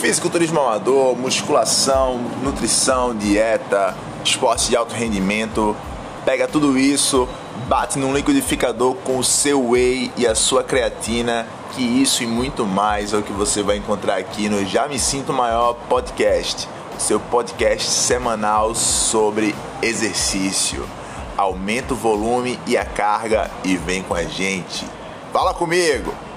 Fisiculturismo amador, musculação, nutrição, dieta, esporte de alto rendimento. Pega tudo isso, bate num liquidificador com o seu whey e a sua creatina, que isso e muito mais é o que você vai encontrar aqui no Já Me Sinto Maior podcast, seu podcast semanal sobre exercício. Aumenta o volume e a carga e vem com a gente. Fala comigo!